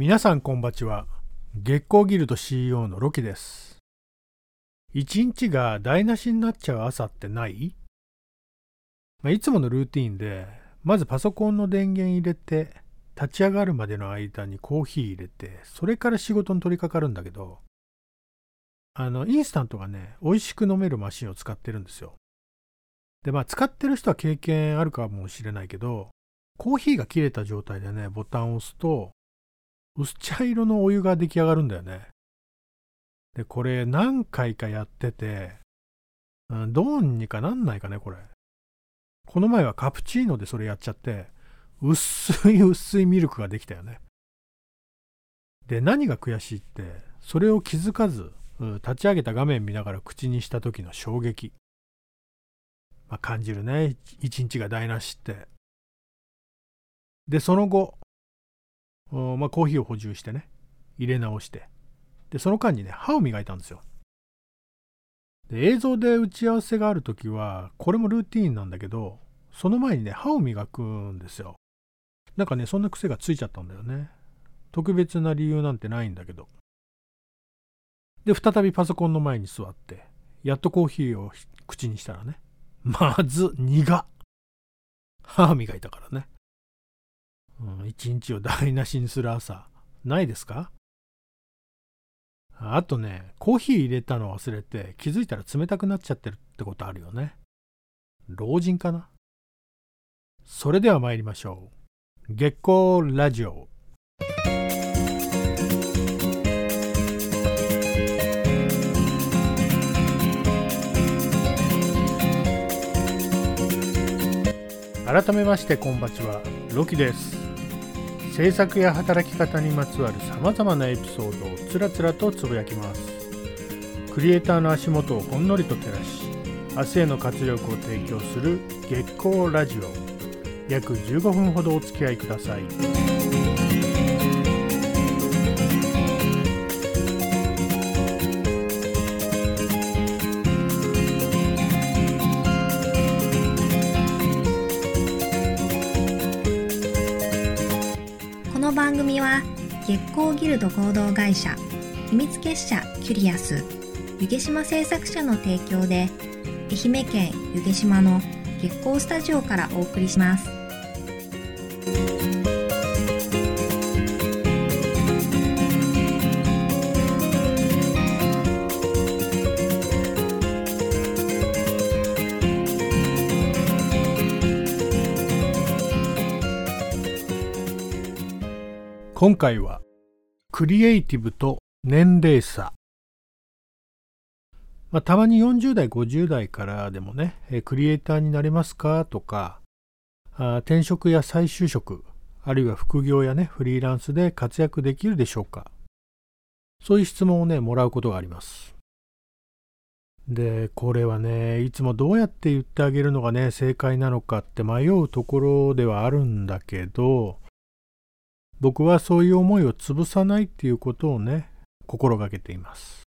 皆さんこんばちは。月光ギルド CEO のロキです。一日が台無しになっちゃう朝ってない、まあ、いつものルーティンでまずパソコンの電源入れて立ち上がるまでの間にコーヒー入れてそれから仕事に取り掛かるんだけどあのインスタントがね美味しく飲めるマシンを使ってるんですよ。でまあ使ってる人は経験あるかもしれないけどコーヒーが切れた状態でねボタンを押すと薄茶色のお湯が出来上がるんだよね。で、これ何回かやってて、うん、どうにかなんないかね、これ。この前はカプチーノでそれやっちゃって、薄い薄いミルクができたよね。で、何が悔しいって、それを気づかず、立ち上げた画面見ながら口にした時の衝撃。まあ、感じるね、一日が台無しって。で、その後、まあ、コーヒーを補充してね、入れ直して、で、その間にね、歯を磨いたんですよ。で映像で打ち合わせがあるときは、これもルーティーンなんだけど、その前にね、歯を磨くんですよ。なんかね、そんな癖がついちゃったんだよね。特別な理由なんてないんだけど。で、再びパソコンの前に座って、やっとコーヒーを口にしたらね、まず苦歯磨いたからね。うん、一日を台無しにする朝、ないですか？あとね、コーヒー入れたの忘れて気づいたら冷たくなっちゃってるってことあるよね。老人かな？それでは参りましょう。月光ラジオ。改めましてこんばちは、ロキです。制作や働き方にまつわるさまざまなエピソードをつらつらとつぶやきますクリエイターの足元をほんのりと照らし明日への活力を提供する月光ラジオ約15分ほどお付き合いください。組は月光ギルド合同会社秘密結社キュリアス湯毛島製作者の提供で愛媛県湯毛島の月光スタジオからお送りします。今回はクリエイティブと年齢差、まあ、たまに40代50代からでもねクリエイターになれますかとかあ転職や再就職あるいは副業やねフリーランスで活躍できるでしょうか。そういう質問をねもらうことがあります。でこれはねいつもどうやって言ってあげるのがね正解なのかって迷うところではあるんだけど僕はそういう思いを潰さないっていうことをね、心がけています。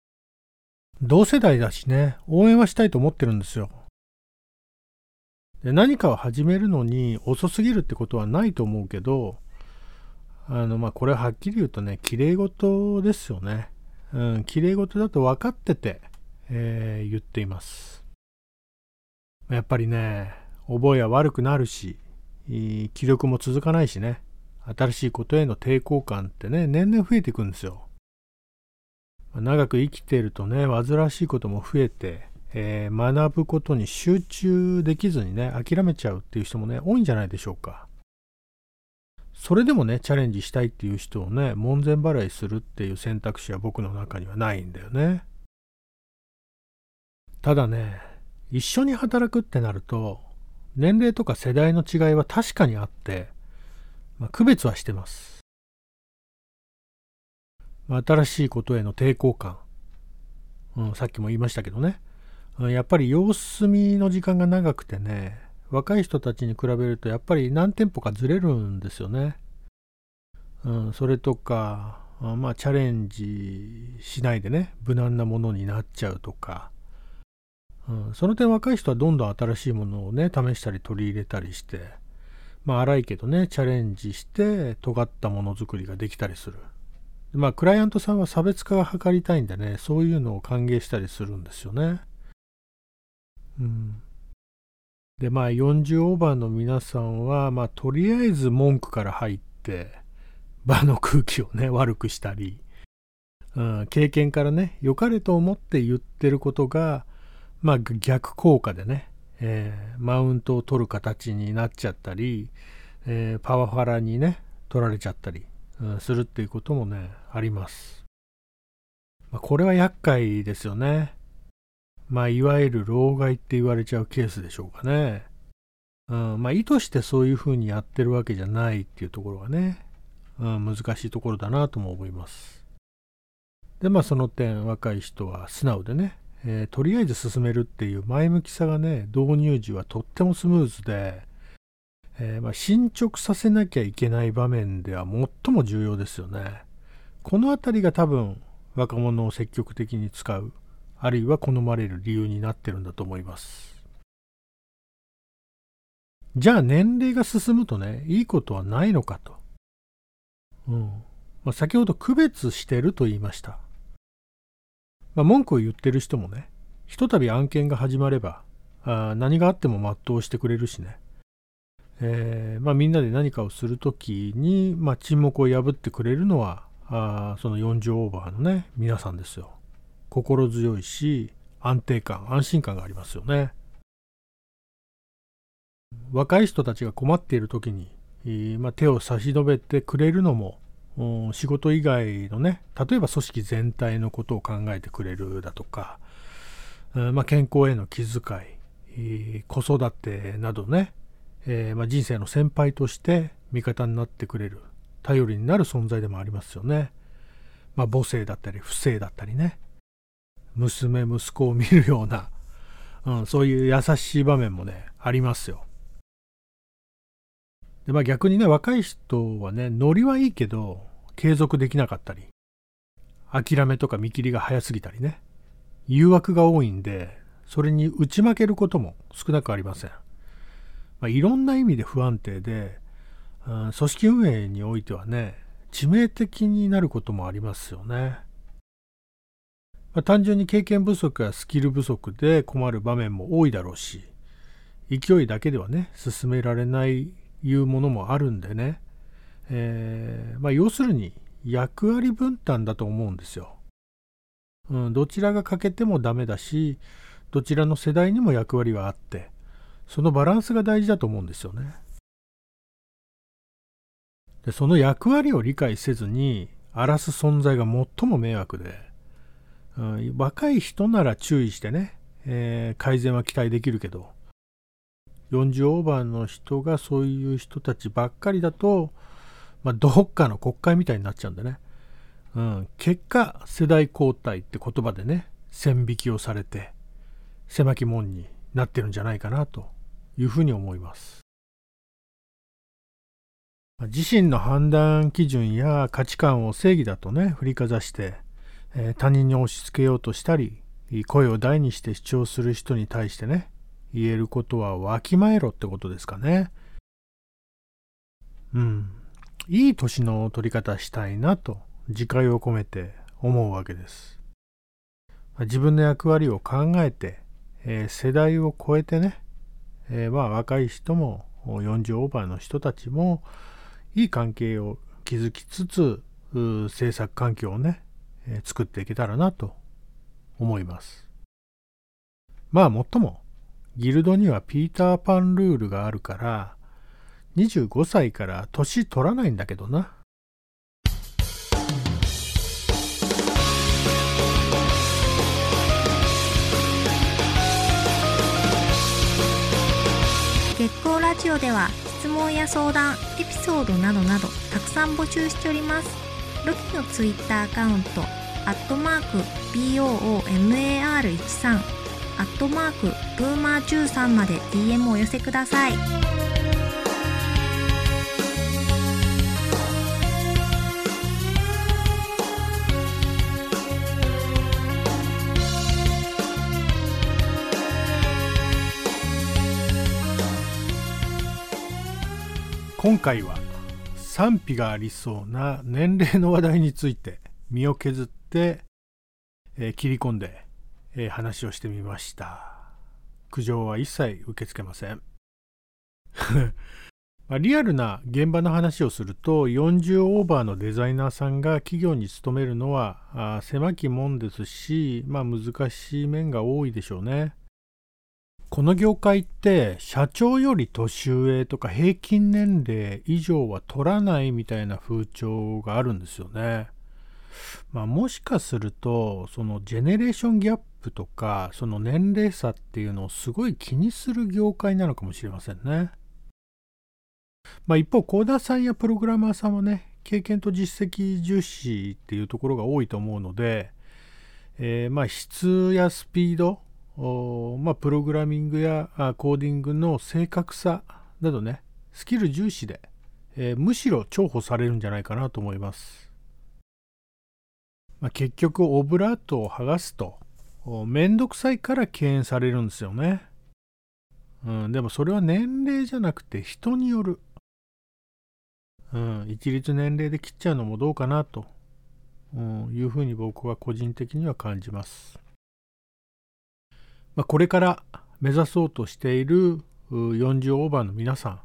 同世代だしね、応援はしたいと思ってるんですよ。で何かを始めるのに遅すぎるってことはないと思うけど、あの、まあ、これははっきり言うとね、綺麗事ですよね。うん、綺麗事だと分かってて、えー、言っています。やっぱりね、覚えは悪くなるし、気力も続かないしね。新しいことへの抵抗感ってね、年々増えていくんですよ。長く生きているとね、煩わしいことも増えて、えー、学ぶことに集中できずにね、諦めちゃうっていう人もね、多いんじゃないでしょうか。それでもね、チャレンジしたいっていう人をね、門前払いするっていう選択肢は僕の中にはないんだよね。ただね、一緒に働くってなると、年齢とか世代の違いは確かにあって、まあ、区別はしてます。新しいことへの抵抗感、うん、さっきも言いましたけどね、うん、やっぱり様子見の時間が長くてね、若い人たちに比べるとやっぱり何店舗かずれるんですよね。うん、それとか、まあチャレンジしないでね、無難なものになっちゃうとか、うん、その点若い人はどんどん新しいものをね、試したり取り入れたりして、まあ荒いけどね、チャレンジして尖ったものづくりができたりする。まあクライアントさんは差別化が図りたいんでねそういうのを歓迎したりするんですよね。うん、でまあ40オーバーの皆さんはまあとりあえず文句から入って場の空気をね悪くしたり、うん、経験からね良かれと思って言ってることがまあ逆効果でね、えー、マウントを取る形になっちゃったり、えー、パワハラにね取られちゃったり、うん、するっていうこともねあります、まあ、これは厄介ですよね。まあいわゆる老害って言われちゃうケースでしょうかね。うんまあ意図してそういうふうにやってるわけじゃないっていうところがね、うん、難しいところだなとも思います。でまあその点若い人は素直でねえー、とりあえず進めるっていう前向きさがね導入時はとってもスムーズで、えー、まあ、進捗させなきゃいけない場面では最も重要ですよね。この辺りが多分若者を積極的に使うあるいは好まれる理由になってるんだと思います。じゃあ年齢が進むとねいいことはないのかと、うん。まあ、先ほど区別してると言いました。まあ、文句を言ってる人もね、ひとたび案件が始まれば、あ何があっても全うしてくれるしね、えー、まあ、みんなで何かをするときに、まあ、沈黙を破ってくれるのは、あその40オーバーのね、皆さんですよ。心強いし、安定感、安心感がありますよね。若い人たちが困っている時に、まあ、手を差し伸べてくれるのも、仕事以外のね例えば組織全体のことを考えてくれるだとか、まあ、健康への気遣い子育てなどね、えー、まあ、人生の先輩として味方になってくれる頼りになる存在でもありますよね。まあ、母性だったり不正だったりね娘息子を見るような、うん、そういう優しい場面もねありますよ。で、まあ逆にね、若い人はね、ノリはいいけど、継続できなかったり、諦めとか見切りが早すぎたりね、誘惑が多いんで、それに打ち負けることも少なくありません。まあ、いろんな意味で不安定で、うん、組織運営においてはね、致命的になることもありますよね。まあ、単純に経験不足やスキル不足で困る場面も多いだろうし、勢いだけではね、進められないいうものもあるんでね、えー、まあ、要するに役割分担だと思うんですよ。うん、どちらが欠けてもダメだしどちらの世代にも役割はあってそのバランスが大事だと思うんですよね。でその役割を理解せずに荒らす存在が最も迷惑で、うん、若い人なら注意してね、えー、改善は期待できるけど40オーバーの人がそういう人たちばっかりだと、まあ、どっかの国会みたいになっちゃうんでね。うん、結果、世代交代って言葉でね、線引きをされて、狭き門になってるんじゃないかなというふうに思います。自身の判断基準や価値観を正義だとね、振りかざして、えー、他人に押し付けようとしたり、声を大にして主張する人に対してね、言えることはわきまえろってことですかね。うん。いい年の取り方したいなと自戒を込めて思うわけです。自分の役割を考えて、えー、世代を超えてね、えー、まあ若い人も40オーバーの人たちもいい関係を築きつつ制作環境をね、えー、作っていけたらなと思います。まあもっともギルドにはピーターパンルールがあるから25歳から年取らないんだけどな。月光ラジオでは質問や相談エピソードなどなどたくさん募集しておりますロキのツイッターアカウントアットマーク BOOMAR13 アットマークブーマー13まで DM をお寄せください。今回は賛否がありそうな年齢の話題について身を削って、えー、切り込んで、えー、話をしてみました苦情は一切受け付けません まあ、リアルな現場の話をすると40オーバーのデザイナーさんが企業に勤めるのはあ狭き門ですし、まあ、難しい面が多いでしょうね。この業界って社長より年上とか平均年齢以上は取らないみたいな風潮があるんですよね。まあ、もしかするとそのジェネレーションギャップとかその年齢差っていうのをすごい気にする業界なのかもしれませんね。まあ、一方、コーダーさんやプログラマーさんはね、経験と実績重視っていうところが多いと思うので、えー、まあ質やスピード、まあ、プログラミングやコーディングの正確さなどね、スキル重視で、えー、むしろ重宝されるんじゃないかなと思います。まあ、結局、オブラートを剥がすと、めんどくさいから敬遠されるんですよね。うん、でもそれは年齢じゃなくて人による。うん、一律年齢で切っちゃうのもどうかなと、うん、いうふうに僕は個人的には感じます。まあ、これから目指そうとしている40オーバーの皆さん、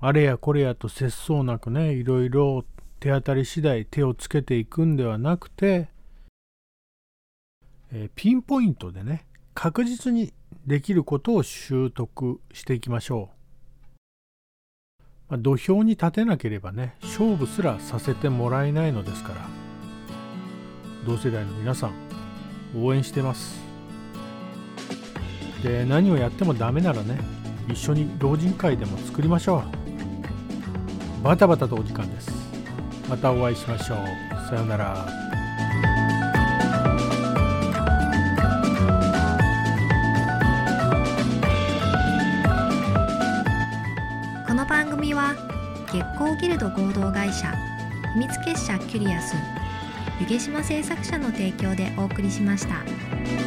あれやこれやと節操なくね、いろいろ手当たり次第手をつけていくんではなくて、え、ピンポイントでね、確実にできることを習得していきましょう。まあ、土俵に立てなければね、勝負すらさせてもらえないのですから、同世代の皆さん、応援してます。で、何をやってもダメならね、一緒に老人会でも作りましょう。バタバタとお時間です。またお会いしましょう。さようなら。月光ギルド合同会社秘密結社キュリアス湯毛島製作者の提供でお送りしました。